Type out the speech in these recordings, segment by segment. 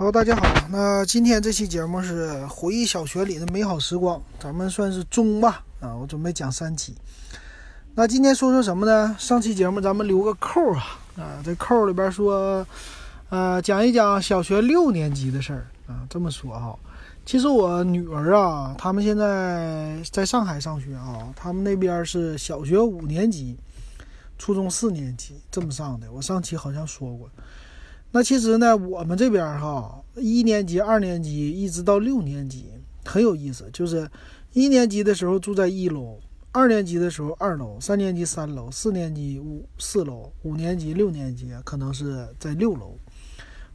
好，大家好。那今天这期节目是回忆小学里的美好时光，咱们算是中吧。啊，我准备讲三期。那今天说说什么呢？上期节目咱们留个扣啊，啊，这扣里边说，呃，讲一讲小学六年级的事儿啊。这么说哈，其实我女儿啊，他们现在在上海上学啊，他们那边是小学五年级，初中四年级这么上的。我上期好像说过。那其实呢，我们这边哈，一年级、二年级一直到六年级很有意思，就是一年级的时候住在一楼，二年级的时候二楼，三年级三楼，四年级五四楼，五年级、六年级可能是在六楼，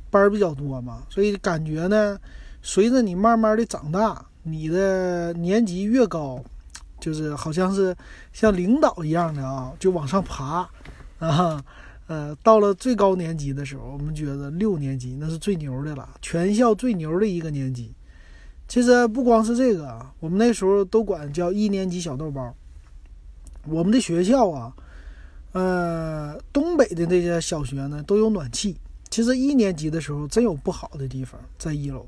班儿比较多嘛，所以感觉呢，随着你慢慢的长大，你的年级越高，就是好像是像领导一样的啊，就往上爬啊。呃，到了最高年级的时候，我们觉得六年级那是最牛的了，全校最牛的一个年级。其实不光是这个，我们那时候都管叫一年级小豆包。我们的学校啊，呃，东北的那些小学呢都有暖气。其实一年级的时候真有不好的地方，在一楼。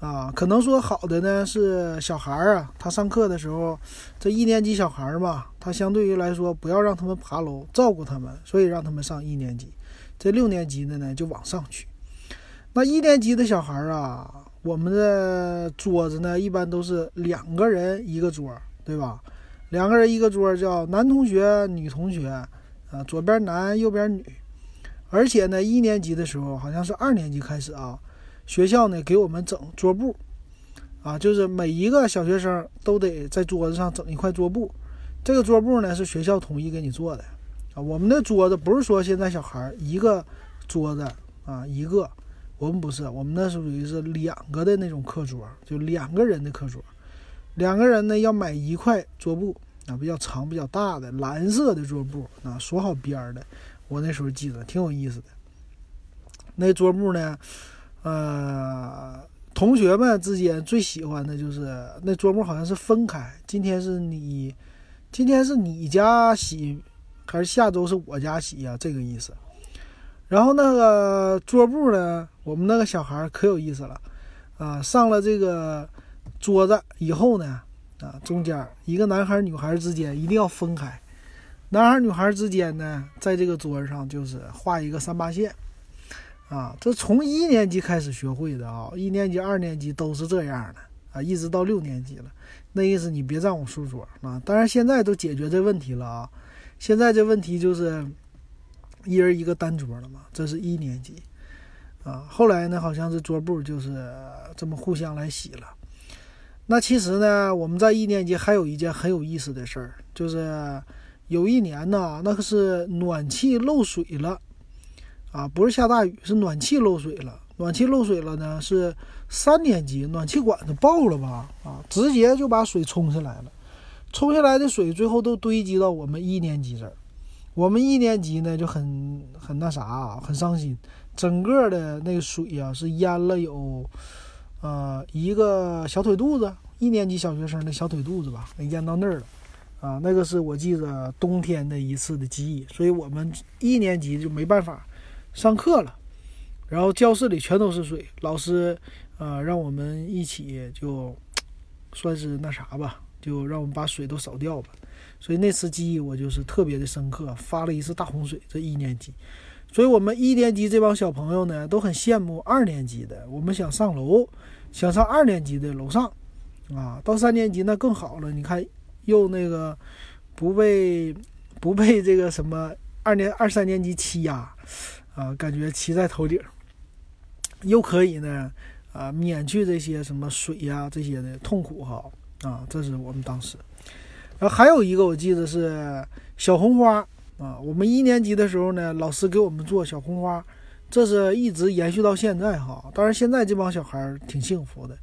啊，可能说好的呢是小孩儿啊，他上课的时候，这一年级小孩儿嘛，他相对于来说不要让他们爬楼，照顾他们，所以让他们上一年级。这六年级的呢就往上去。那一年级的小孩儿啊，我们的桌子呢一般都是两个人一个桌，对吧？两个人一个桌叫男同学、女同学，啊，左边男，右边女。而且呢，一年级的时候好像是二年级开始啊。学校呢给我们整桌布，啊，就是每一个小学生都得在桌子上整一块桌布。这个桌布呢是学校统一给你做的，啊，我们的桌子不是说现在小孩一个桌子啊一个，我们不是，我们那属于是两个的那种课桌，就两个人的课桌，两个人呢要买一块桌布啊，比较长比较大的蓝色的桌布啊，锁好边儿的，我那时候记得挺有意思的。那桌布呢？呃，同学们之间最喜欢的就是那桌布，好像是分开。今天是你，今天是你家洗，还是下周是我家洗呀？这个意思。然后那个桌布呢，我们那个小孩可有意思了啊！上了这个桌子以后呢，啊，中间一个男孩女孩之间一定要分开，男孩女孩之间呢，在这个桌子上就是画一个三八线。啊，这从一年级开始学会的啊，一年级、二年级都是这样的啊，一直到六年级了。那意思你别占我书桌啊。当然现在都解决这问题了啊，现在这问题就是一人一个单桌了嘛。这是一年级啊，后来呢，好像是桌布就是这么互相来洗了。那其实呢，我们在一年级还有一件很有意思的事儿，就是有一年呢，那个是暖气漏水了。啊，不是下大雨，是暖气漏水了。暖气漏水了呢，是三年级暖气管子爆了吧？啊，直接就把水冲下来了。冲下来的水最后都堆积到我们一年级这儿。我们一年级呢就很很那啥，很伤心。整个的那个水呀是淹了有，呃，一个小腿肚子，一年级小学生的小腿肚子吧，淹到那儿了。啊，那个是我记得冬天的一次的记忆，所以我们一年级就没办法。上课了，然后教室里全都是水。老师，呃，让我们一起就算是那啥吧，就让我们把水都扫掉吧。所以那次记忆我就是特别的深刻，发了一次大洪水。这一年级，所以我们一年级这帮小朋友呢都很羡慕二年级的。我们想上楼，想上二年级的楼上，啊，到三年级那更好了。你看，又那个不被不被这个什么二年二三年级欺压。啊，啊感觉骑在头顶，又可以呢，啊，免去这些什么水呀这些的痛苦哈，啊，这是我们当时。然后还有一个我记得是小红花啊，我们一年级的时候呢，老师给我们做小红花，这是一直延续到现在哈。当然现在这帮小孩挺幸福的，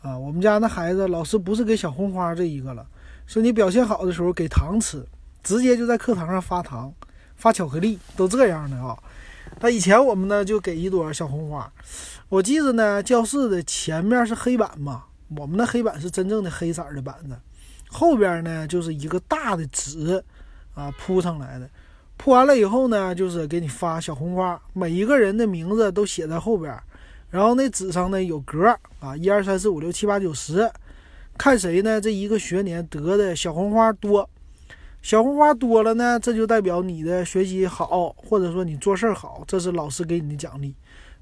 啊，我们家那孩子老师不是给小红花这一个了，是你表现好的时候给糖吃，直接就在课堂上发糖、发巧克力，都这样的啊。那以前我们呢就给一朵小红花，我记得呢教室的前面是黑板嘛，我们的黑板是真正的黑色的板子，后边呢就是一个大的纸啊铺上来的，铺完了以后呢就是给你发小红花，每一个人的名字都写在后边，然后那纸上呢有格啊，一二三四五六七八九十，看谁呢这一个学年得的小红花多，小红花多了呢，这就代表你的学习好，或者说你做事儿好，这是老师给你的奖励。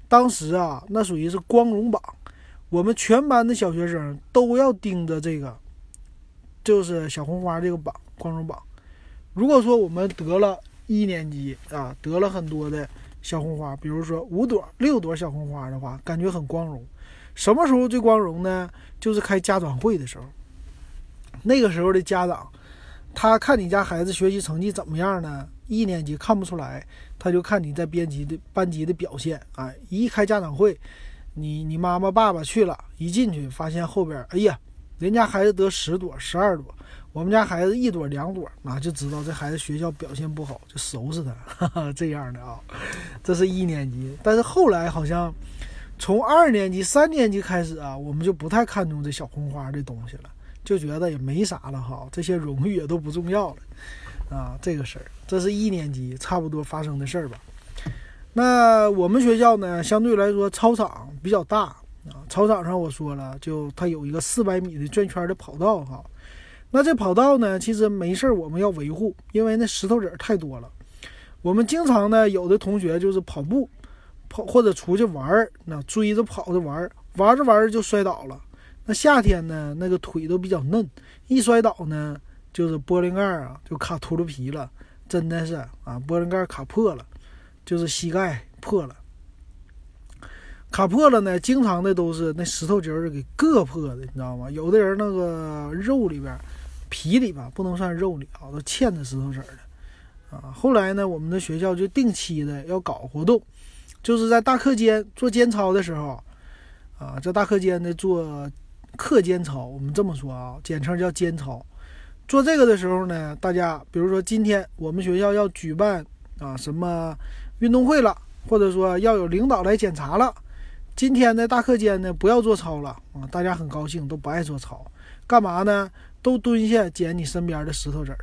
当时啊，那属于是光荣榜，我们全班的小学生都要盯着这个，就是小红花这个榜，光荣榜。如果说我们得了一年级啊，得了很多的。小红花，比如说五朵、六朵小红花的话，感觉很光荣。什么时候最光荣呢？就是开家长会的时候。那个时候的家长，他看你家孩子学习成绩怎么样呢？一年级看不出来，他就看你在编辑的班级的表现。哎，一开家长会，你你妈妈爸爸去了，一进去发现后边，哎呀，人家孩子得十朵、十二朵。我们家孩子一朵两朵，那就知道这孩子学校表现不好，就收拾他，哈哈，这样的啊。这是一年级，但是后来好像从二年级、三年级开始啊，我们就不太看重这小红花这东西了，就觉得也没啥了哈，这些荣誉也都不重要了啊。这个事儿，这是一年级差不多发生的事儿吧。那我们学校呢，相对来说操场比较大啊，操场上我说了，就它有一个四百米的转圈的跑道哈。那这跑道呢，其实没事儿，我们要维护，因为那石头子儿太多了。我们经常呢，有的同学就是跑步，跑或者出去玩儿，那追着跑着玩儿，玩着玩着就摔倒了。那夏天呢，那个腿都比较嫩，一摔倒呢，就是玻璃盖啊就卡秃噜皮了，真的是啊，玻璃盖卡破了，就是膝盖破了。卡破了呢，经常的都是那石头节儿给硌破的，你知道吗？有的人那个肉里边。皮里吧不能算肉里啊，都嵌着石头子儿的啊。后来呢，我们的学校就定期的要搞活动，就是在大课间做间操的时候啊，在大课间的做课间操，我们这么说啊，简称叫间操。做这个的时候呢，大家比如说今天我们学校要举办啊什么运动会了，或者说要有领导来检查了，今天的大课间呢不要做操了啊，大家很高兴，都不爱做操，干嘛呢？都蹲下捡你身边的石头子儿，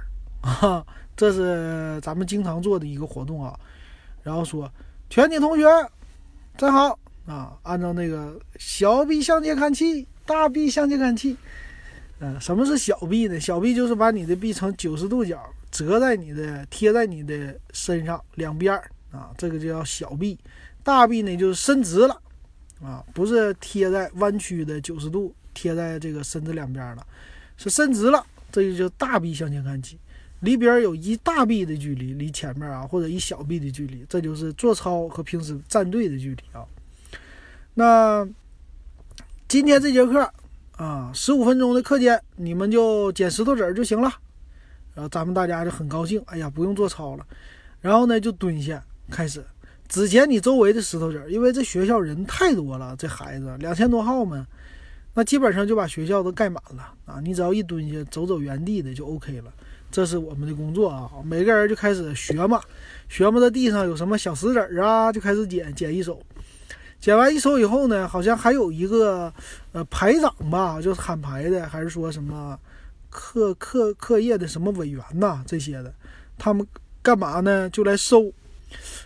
啊，这是咱们经常做的一个活动啊。然后说，全体同学站好啊，按照那个小臂向前看齐，大臂向前看齐。嗯，什么是小臂呢？小臂就是把你的臂呈九十度角折在你的贴在你的身上两边儿啊，这个就叫小臂。大臂呢就是伸直了啊，不是贴在弯曲的九十度贴在这个身子两边了。是伸直了，这就叫大臂向前看齐，离边儿有一大臂的距离，离前面啊或者一小臂的距离，这就是做操和平时站队的距离啊。那今天这节课啊，十五分钟的课间，你们就捡石头子儿就行了。然后咱们大家就很高兴，哎呀，不用做操了。然后呢，就蹲下开始，只捡你周围的石头子儿，因为这学校人太多了，这孩子两千多号嘛。那基本上就把学校都盖满了啊！你只要一蹲下，走走原地的就 OK 了。这是我们的工作啊！每个人就开始学嘛，学嘛，在地上有什么小石子儿啊，就开始捡，捡一手。捡完一手以后呢，好像还有一个呃排长吧，就是喊牌的，还是说什么课课课业的什么委员呐这些的，他们干嘛呢？就来收，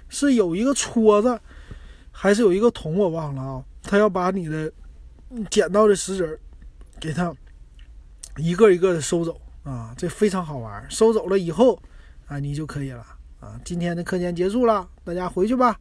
是有一个戳子，还是有一个桶，我忘了啊。他要把你的。捡到的石子儿，给他一个一个的收走啊，这非常好玩。收走了以后啊，你就可以了啊。今天的课间结束了，大家回去吧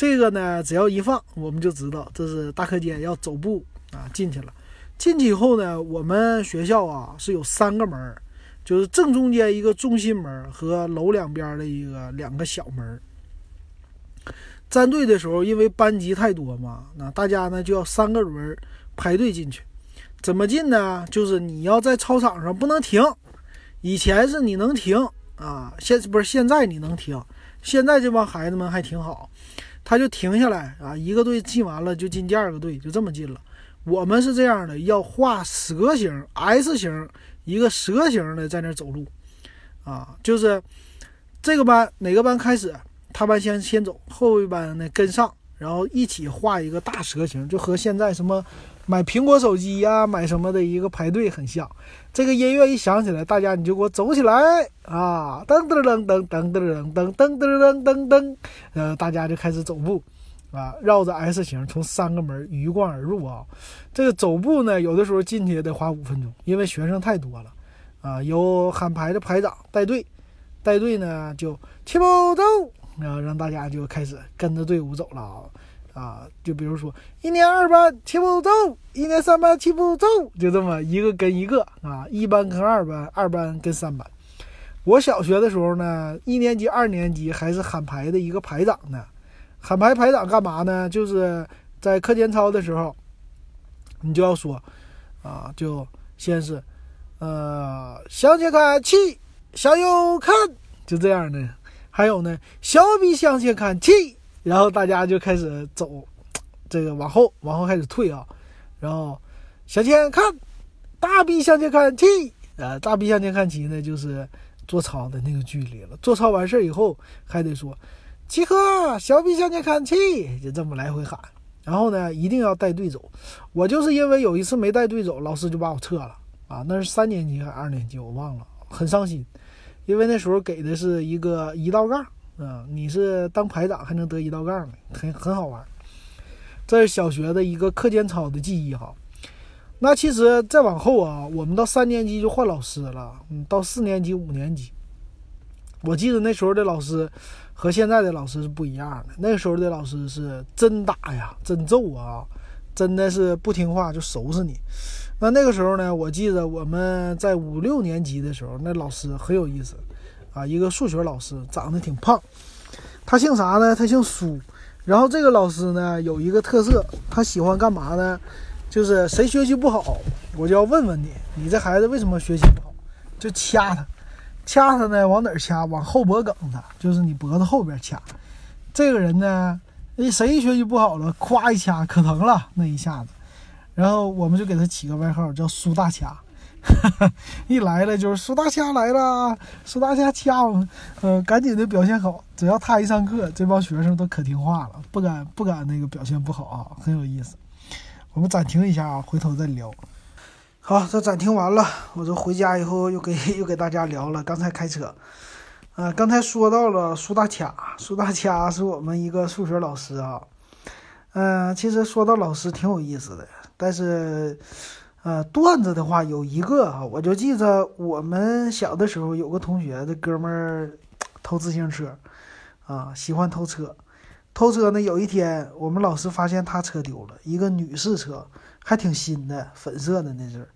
这个呢，只要一放，我们就知道这是大课间要走步啊进去了。进去以后呢，我们学校啊是有三个门，就是正中间一个中心门和楼两边的一个两个小门。站队的时候，因为班级太多嘛，那大家呢就要三个轮排队进去。怎么进呢？就是你要在操场上不能停。以前是你能停啊，现不是现在你能停。现在这帮孩子们还挺好，他就停下来啊，一个队进完了就进第二个队，就这么进了。我们是这样的，要画蛇形 S 型，一个蛇形的在那走路，啊，就是这个班哪个班开始，他班先先走，后一班呢跟上，然后一起画一个大蛇形，就和现在什么买苹果手机呀、买什么的一个排队很像。这个音乐一响起来，大家你就给我走起来啊！噔噔噔噔噔噔噔噔噔噔噔噔，呃，大家就开始走步。啊，绕着 S 型从三个门鱼贯而入啊！这个走步呢，有的时候进去也得花五分钟，因为学生太多了。啊，有喊排的排长带队，带队呢就齐步走，然后让大家就开始跟着队伍走了啊！啊，就比如说一年二班齐步走，一年三班齐步走，就这么一个跟一个啊，一班跟二班，二班跟三班。我小学的时候呢，一年级、二年级还是喊排的一个排长呢。喊排排长干嘛呢？就是在课间操的时候，你就要说，啊，就先是，呃，向前看齐，向右看，就这样的。还有呢，小臂向前看齐，然后大家就开始走，这个往后往后开始退啊，然后向前看，大臂向前看齐，呃，大臂向前看齐呢，就是做操的那个距离了。做操完事儿以后，还得说。集合，小臂向前看齐，就这么来回喊。然后呢，一定要带队走。我就是因为有一次没带队走，老师就把我撤了啊。那是三年级还是二年级，我忘了，很伤心。因为那时候给的是一个一道杠啊，你是当排长还能得一道杠呢，很很好玩。这是小学的一个课间操的记忆哈。那其实再往后啊，我们到三年级就换老师了，嗯，到四年级、五年级，我记得那时候的老师。和现在的老师是不一样的。那时候的老师是真打呀，真揍啊，真的是不听话就收拾你。那那个时候呢，我记得我们在五六年级的时候，那老师很有意思啊，一个数学老师，长得挺胖。他姓啥呢？他姓苏。然后这个老师呢，有一个特色，他喜欢干嘛呢？就是谁学习不好，我就要问问你，你这孩子为什么学习不好？就掐他。掐他呢？往哪儿掐？往后脖梗子，就是你脖子后边掐。这个人呢，谁学习不好了，咵一掐，可疼了那一下子。然后我们就给他起个外号，叫苏大掐。一来了就是苏大掐来了，苏大掐掐我，呃，赶紧的表现好。只要他一上课，这帮学生都可听话了，不敢不敢那个表现不好啊，很有意思。我们暂停一下啊，回头再聊。好，这暂停完了，我这回家以后又给 又给大家聊了。刚才开车，呃，刚才说到了苏大掐，苏大掐是我们一个数学老师啊。嗯，其实说到老师挺有意思的，但是，呃，段子的话有一个啊，我就记着我们小的时候有个同学，这哥们儿偷自行车，啊，喜欢偷车，偷车呢，有一天我们老师发现他车丢了，一个女士车，还挺新的，粉色的那是。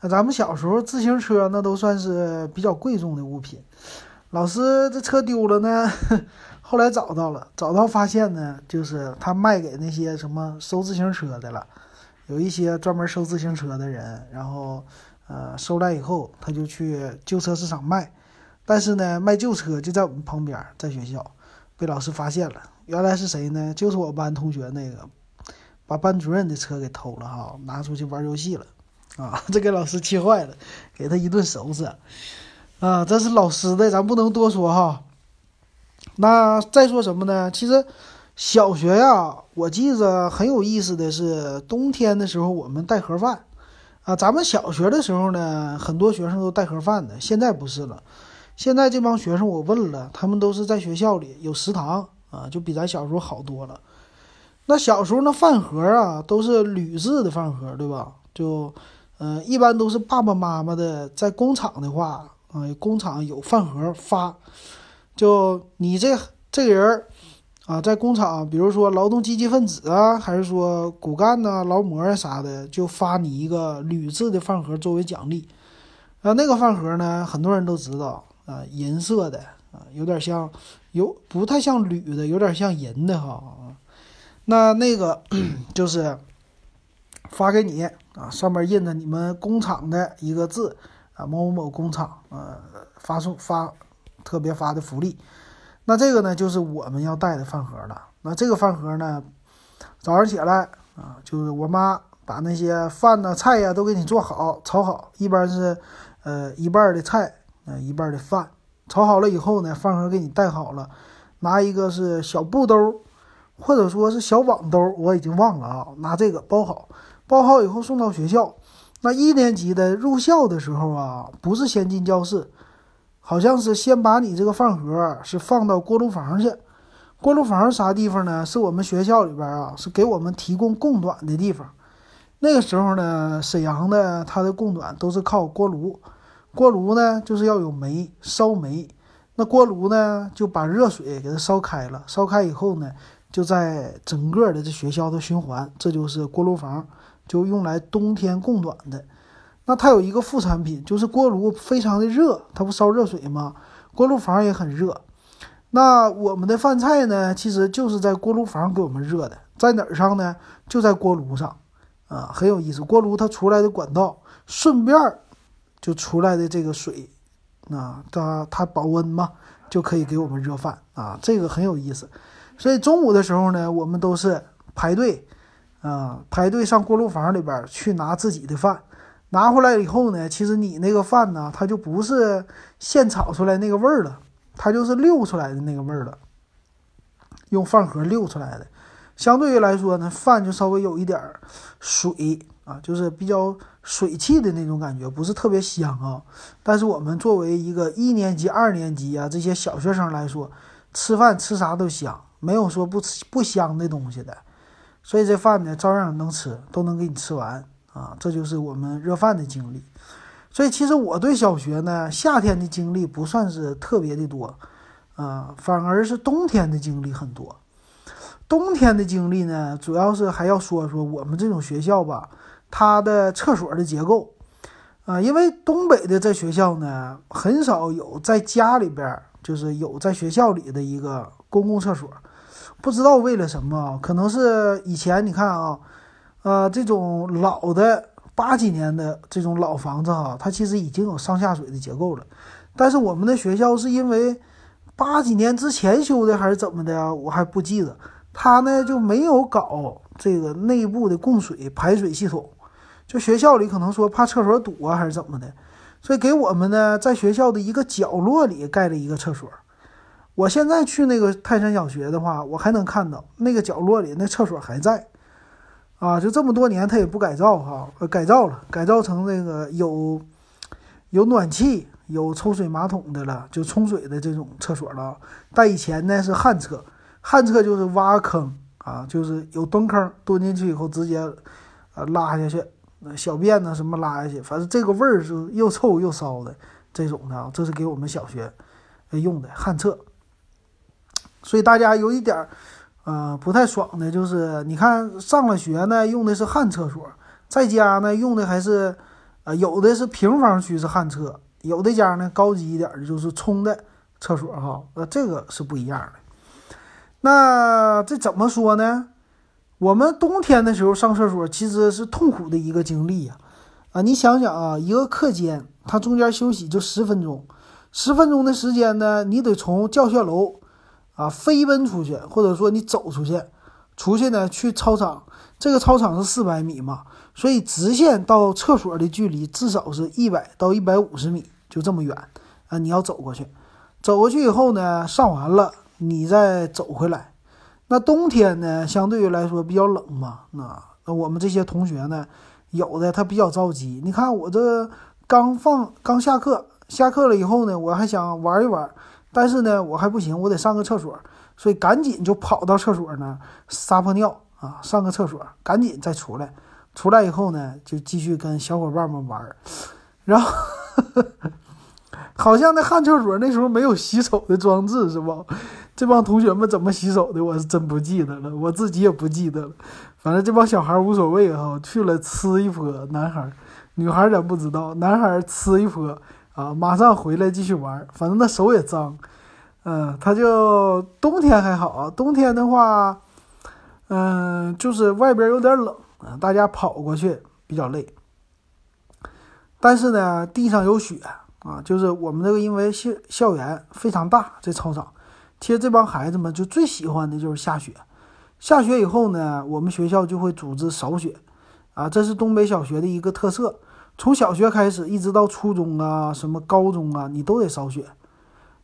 那咱们小时候自行车那都算是比较贵重的物品，老师这车丢了呢，后来找到了，找到发现呢，就是他卖给那些什么收自行车的了，有一些专门收自行车的人，然后呃收来以后，他就去旧车市场卖，但是呢卖旧车就在我们旁边，在学校被老师发现了，原来是谁呢？就是我班同学那个把班主任的车给偷了哈，拿出去玩游戏了。啊，这给老师气坏了，给他一顿收拾。啊，这是老师的，咱不能多说哈。那再说什么呢？其实小学呀，我记着很有意思的是，冬天的时候我们带盒饭。啊，咱们小学的时候呢，很多学生都带盒饭的，现在不是了。现在这帮学生我问了，他们都是在学校里有食堂啊，就比咱小时候好多了。那小时候那饭盒啊，都是铝制的饭盒，对吧？就。嗯，一般都是爸爸妈妈的，在工厂的话，啊，工厂有饭盒发，就你这这个人啊，在工厂，比如说劳动积极分子啊，还是说骨干呐、劳模啊啥的，就发你一个铝制的饭盒作为奖励。啊，那个饭盒呢，很多人都知道啊，银色的啊，有点像，有不太像铝的，有点像银的哈。那那个就是发给你。啊，上面印着你们工厂的一个字，啊，某某某工厂，呃，发送发特别发的福利。那这个呢，就是我们要带的饭盒了。那这个饭盒呢，早上起来啊，就是我妈把那些饭呐、菜呀都给你做好，炒好。一般是，呃，一半的菜，呃，一半的饭。炒好了以后呢，饭盒给你带好了，拿一个是小布兜，或者说是小网兜，我已经忘了啊。拿这个包好，包好以后送到学校。那一年级的入校的时候啊，不是先进教室，好像是先把你这个饭盒是放到锅炉房去。锅炉房啥地方呢？是我们学校里边啊，是给我们提供供暖的地方。那个时候呢，沈阳的它的供暖都是靠锅炉。锅炉呢，就是要有煤烧煤。那锅炉呢，就把热水给它烧开了。烧开以后呢，就在整个的这学校的循环，这就是锅炉房，就用来冬天供暖的。那它有一个副产品，就是锅炉非常的热，它不烧热水吗？锅炉房也很热。那我们的饭菜呢，其实就是在锅炉房给我们热的，在哪儿上呢？就在锅炉上，啊，很有意思。锅炉它出来的管道，顺便就出来的这个水，啊，它它保温嘛，就可以给我们热饭啊，这个很有意思。所以中午的时候呢，我们都是排队，啊，排队上锅炉房里边去拿自己的饭，拿回来以后呢，其实你那个饭呢，它就不是现炒出来那个味儿了。它就是溜出来的那个味儿了，用饭盒溜出来的，相对于来说呢，饭就稍微有一点水啊，就是比较水汽的那种感觉，不是特别香啊。但是我们作为一个一年级、二年级啊这些小学生来说，吃饭吃啥都香，没有说不吃不香的东西的，所以这饭呢照样能吃，都能给你吃完啊。这就是我们热饭的经历。所以其实我对小学呢，夏天的经历不算是特别的多，啊，反而是冬天的经历很多。冬天的经历呢，主要是还要说说我们这种学校吧，它的厕所的结构，啊，因为东北的这学校呢，很少有在家里边，就是有在学校里的一个公共厕所，不知道为了什么，可能是以前你看啊，呃，这种老的。八几年的这种老房子哈，它其实已经有上下水的结构了，但是我们的学校是因为八几年之前修的还是怎么的，我还不记得。它呢就没有搞这个内部的供水排水系统，就学校里可能说怕厕所堵啊还是怎么的，所以给我们呢在学校的一个角落里盖了一个厕所。我现在去那个泰山小学的话，我还能看到那个角落里那厕所还在。啊，就这么多年，它也不改造哈，改造了，改造成那个有有暖气、有抽水马桶的了，就冲水的这种厕所了。但以前呢是旱厕，旱厕就是挖坑啊，就是有蹲坑，蹲进去以后直接呃拉下去，小便呢什么拉下去，反正这个味儿是又臭又骚的这种的。这是给我们小学用的旱厕，所以大家有一点儿。呃，不太爽的就是，你看上了学呢，用的是旱厕所，在家呢用的还是，呃，有的是平房区是旱厕，有的家呢高级一点的就是冲的厕所哈，呃，这个是不一样的。那这怎么说呢？我们冬天的时候上厕所其实是痛苦的一个经历呀，啊，你想想啊，一个课间它中间休息就十分钟，十分钟的时间呢，你得从教学楼。啊，飞奔出去，或者说你走出去，出去呢去操场，这个操场是四百米嘛，所以直线到厕所的距离至少是一百到一百五十米，就这么远啊！你要走过去，走过去以后呢，上完了你再走回来。那冬天呢，相对于来说比较冷嘛，那我们这些同学呢，有的他比较着急。你看我这刚放刚下课，下课了以后呢，我还想玩一玩。但是呢，我还不行，我得上个厕所，所以赶紧就跑到厕所呢撒泡尿啊，上个厕所，赶紧再出来。出来以后呢，就继续跟小伙伴们玩。然后 好像那旱厕所那时候没有洗手的装置是吧？这帮同学们怎么洗手的，我是真不记得了，我自己也不记得了。反正这帮小孩无所谓哈，去了呲一泼，男孩、女孩咱不知道，男孩呲一泼。啊，马上回来继续玩，反正那手也脏，嗯，他就冬天还好，冬天的话，嗯，就是外边有点冷，大家跑过去比较累。但是呢，地上有雪啊，就是我们这个因为校校园非常大，这操场，其实这帮孩子们就最喜欢的就是下雪。下雪以后呢，我们学校就会组织扫雪，啊，这是东北小学的一个特色。从小学开始，一直到初中啊，什么高中啊，你都得扫雪。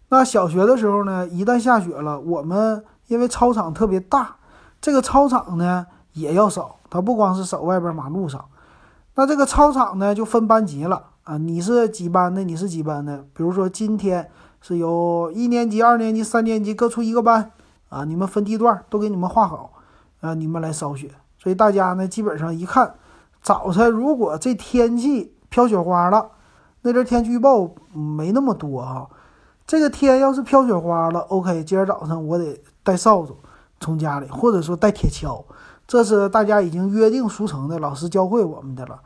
那小学的时候呢，一旦下雪了，我们因为操场特别大，这个操场呢也要扫。它不光是扫外边马路上，那这个操场呢就分班级了啊。你是几班的？你是几班的？比如说今天是有一年级、二年级、三年级各出一个班啊，你们分地段都给你们画好啊，你们来扫雪。所以大家呢，基本上一看，早晨如果这天气飘雪花了，那阵天气预报没那么多哈。这个天要是飘雪花了，OK，今儿早上我得带扫帚从家里，或者说带铁锹，这是大家已经约定俗成的，老师教会我们的了。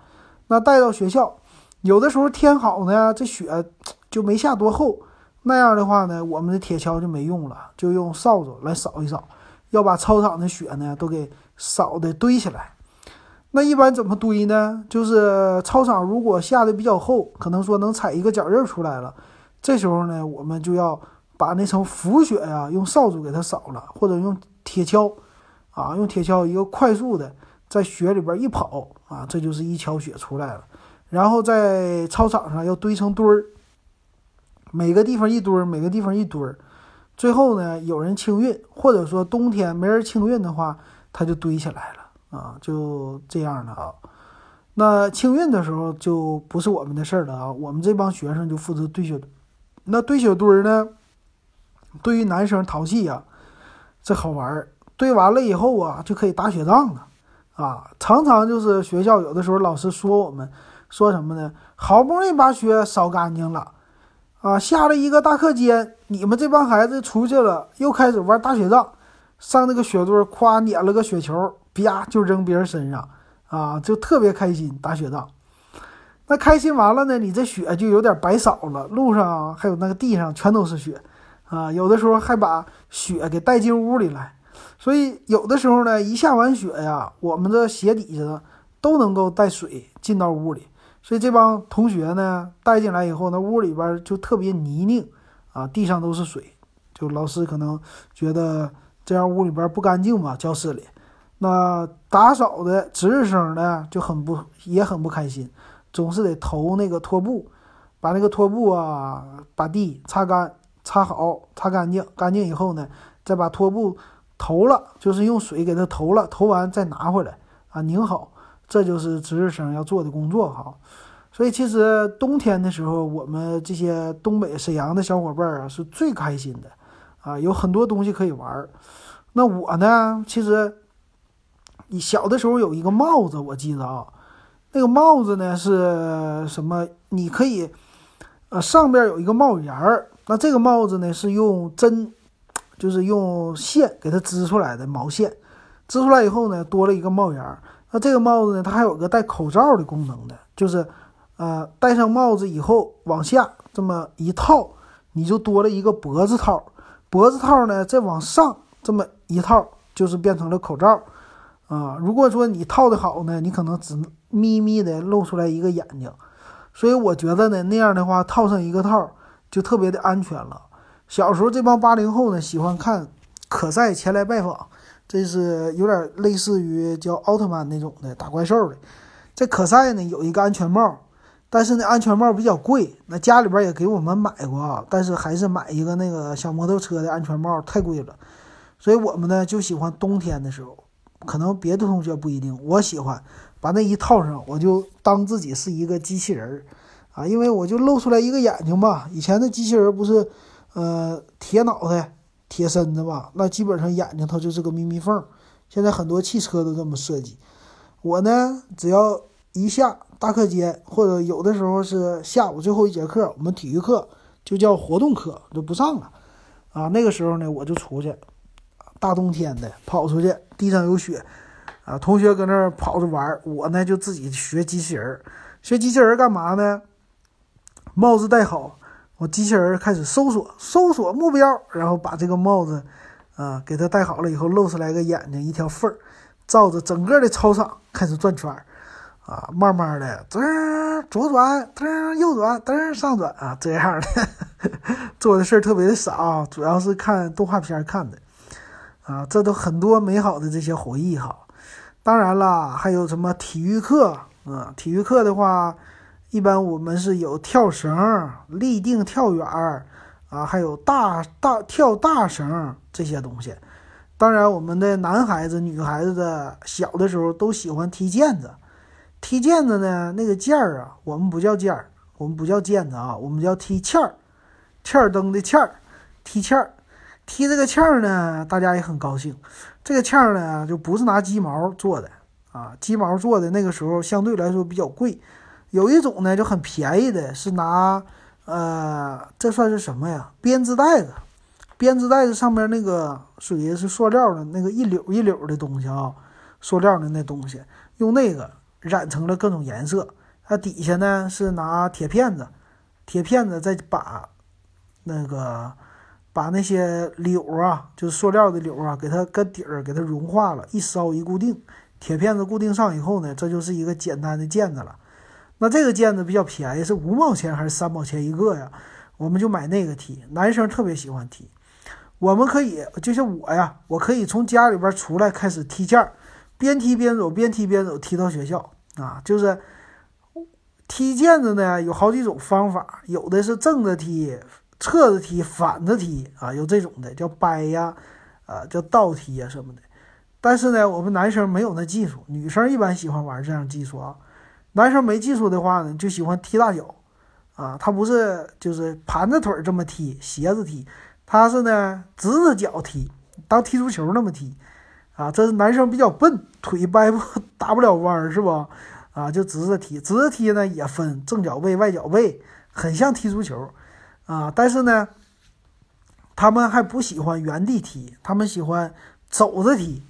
那带到学校，有的时候天好呢，这雪就没下多厚，那样的话呢，我们的铁锹就没用了，就用扫帚来扫一扫，要把操场的雪呢都给扫的堆起来。那一般怎么堆呢？就是操场如果下的比较厚，可能说能踩一个脚印出来了。这时候呢，我们就要把那层浮雪呀，用扫帚给它扫了，或者用铁锹，啊，用铁锹一个快速的在雪里边一跑，啊，这就是一锹雪出来了。然后在操场上要堆成堆儿，每个地方一堆儿，每个地方一堆儿。最后呢，有人清运，或者说冬天没人清运的话，它就堆起来了，啊，就这样的啊。那清运的时候就不是我们的事儿了啊，我们这帮学生就负责堆雪。那堆雪堆呢？对于男生淘气呀，这好玩儿。堆完了以后啊，就可以打雪仗了啊！常常就是学校有的时候老师说我们说什么呢？好不容易把雪扫干净了啊，下了一个大课间，你们这帮孩子出去了，又开始玩打雪仗，上那个雪堆儿，夸撵了个雪球，啪就扔别人身上啊，就特别开心打雪仗。那开心完了呢，你这雪就有点白扫了，路上还有那个地上全都是雪，啊，有的时候还把雪给带进屋里来，所以有的时候呢，一下完雪呀，我们这鞋底下都能够带水进到屋里，所以这帮同学呢带进来以后，那屋里边就特别泥泞，啊，地上都是水，就老师可能觉得这样屋里边不干净嘛，教室里，那打扫的值日生呢就很不也很不开心。总是得投那个拖布，把那个拖布啊，把地擦干、擦好、擦干净。干净以后呢，再把拖布投了，就是用水给它投了，投完再拿回来啊，拧好。这就是值日生要做的工作哈。所以其实冬天的时候，我们这些东北沈阳的小伙伴啊，是最开心的啊，有很多东西可以玩。那我呢，其实你小的时候有一个帽子，我记得啊。那个帽子呢是什么？你可以，呃，上边有一个帽檐儿。那这个帽子呢是用针，就是用线给它织出来的毛线，织出来以后呢多了一个帽檐儿。那这个帽子呢，它还有个戴口罩的功能的，就是，呃，戴上帽子以后往下这么一套，你就多了一个脖子套。脖子套呢再往上这么一套，就是变成了口罩。啊，如果说你套的好呢，你可能只眯眯的露出来一个眼睛，所以我觉得呢，那样的话套上一个套就特别的安全了。小时候这帮八零后呢喜欢看可赛前来拜访，这是有点类似于叫奥特曼那种的打怪兽的。这可赛呢有一个安全帽，但是呢安全帽比较贵，那家里边也给我们买过啊，但是还是买一个那个小摩托车的安全帽太贵了，所以我们呢就喜欢冬天的时候。可能别的同学不一定，我喜欢把那一套上，我就当自己是一个机器人儿啊，因为我就露出来一个眼睛吧。以前的机器人不是，呃，铁脑袋、铁身子嘛，那基本上眼睛它就是个眯眯缝。现在很多汽车都这么设计。我呢，只要一下大课间，或者有的时候是下午最后一节课，我们体育课就叫活动课，就不上了啊。那个时候呢，我就出去。大冬天的跑出去，地上有雪，啊，同学搁那儿跑着玩我呢就自己学机器人学机器人干嘛呢？帽子戴好，我机器人开始搜索，搜索目标，然后把这个帽子，啊，给它戴好了以后，露出来个眼睛，一条缝儿，照着整个的操场开始转圈儿，啊，慢慢的，噔左转，噔右转，噔上转啊，这样的 做的事儿特别的少，主要是看动画片看的。啊，这都很多美好的这些回忆哈。当然啦，还有什么体育课啊？体育课的话，一般我们是有跳绳、立定跳远啊，还有大大跳大绳这些东西。当然，我们的男孩子、女孩子的小的时候都喜欢踢毽子。踢毽子呢，那个毽儿啊，我们不叫毽儿，我们不叫毽子啊，我们叫踢毽儿，欠儿灯的欠儿，踢毽儿。踢这个毽儿呢，大家也很高兴。这个毽儿呢，就不是拿鸡毛做的啊，鸡毛做的那个时候相对来说比较贵。有一种呢就很便宜的，是拿呃，这算是什么呀？编织袋子，编织袋子上面那个属于是塑料的那个一绺一绺的东西啊，塑料的那东西，用那个染成了各种颜色。它底下呢是拿铁片子，铁片子再把那个。把那些柳啊，就是塑料的柳啊，给它搁底儿给它融化了，一烧一固定，铁片子固定上以后呢，这就是一个简单的毽子了。那这个毽子比较便宜，是五毛钱还是三毛钱一个呀？我们就买那个踢，男生特别喜欢踢。我们可以就像我呀，我可以从家里边出来开始踢毽儿，边踢边走，边踢边走，踢到学校啊。就是踢毽子呢，有好几种方法，有的是正着踢。侧着踢，反着踢啊，有这种的叫掰呀，啊叫倒踢呀什么的。但是呢，我们男生没有那技术，女生一般喜欢玩这样技术啊。男生没技术的话呢，就喜欢踢大脚啊。他不是就是盘着腿这么踢，斜着踢，他是呢直着脚踢，当踢足球那么踢啊。这是男生比较笨，腿掰不打不了弯儿是不？啊，就直着踢，直着踢呢也分正脚背、外脚背，很像踢足球。啊，但是呢，他们还不喜欢原地踢，他们喜欢走着踢，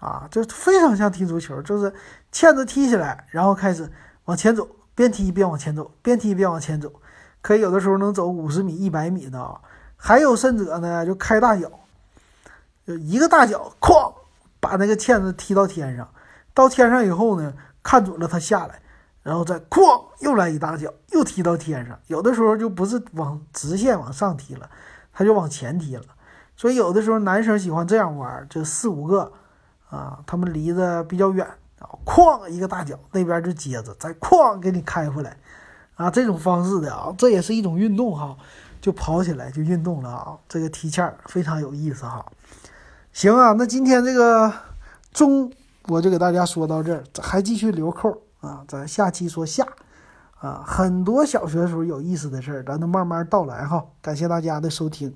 啊，就非常像踢足球，就是毽子踢起来，然后开始往前走，边踢边往前走，边踢边往前走，可以有的时候能走五十米、一百米的啊。还有甚者呢，就开大脚，就一个大脚，哐，把那个毽子踢到天上，到天上以后呢，看准了他下来。然后再哐又来一大脚，又踢到天上。有的时候就不是往直线往上踢了，他就往前踢了。所以有的时候男生喜欢这样玩，就四五个啊，他们离得比较远，哐一个大脚，那边就接着，再哐给你开回来啊。这种方式的啊，这也是一种运动哈，就跑起来就运动了啊。这个踢毽非常有意思哈。行啊，那今天这个中我就给大家说到这儿，还继续留扣。啊，咱下期说下，啊，很多小学时候有意思的事儿，咱都慢慢道来哈。感谢大家的收听。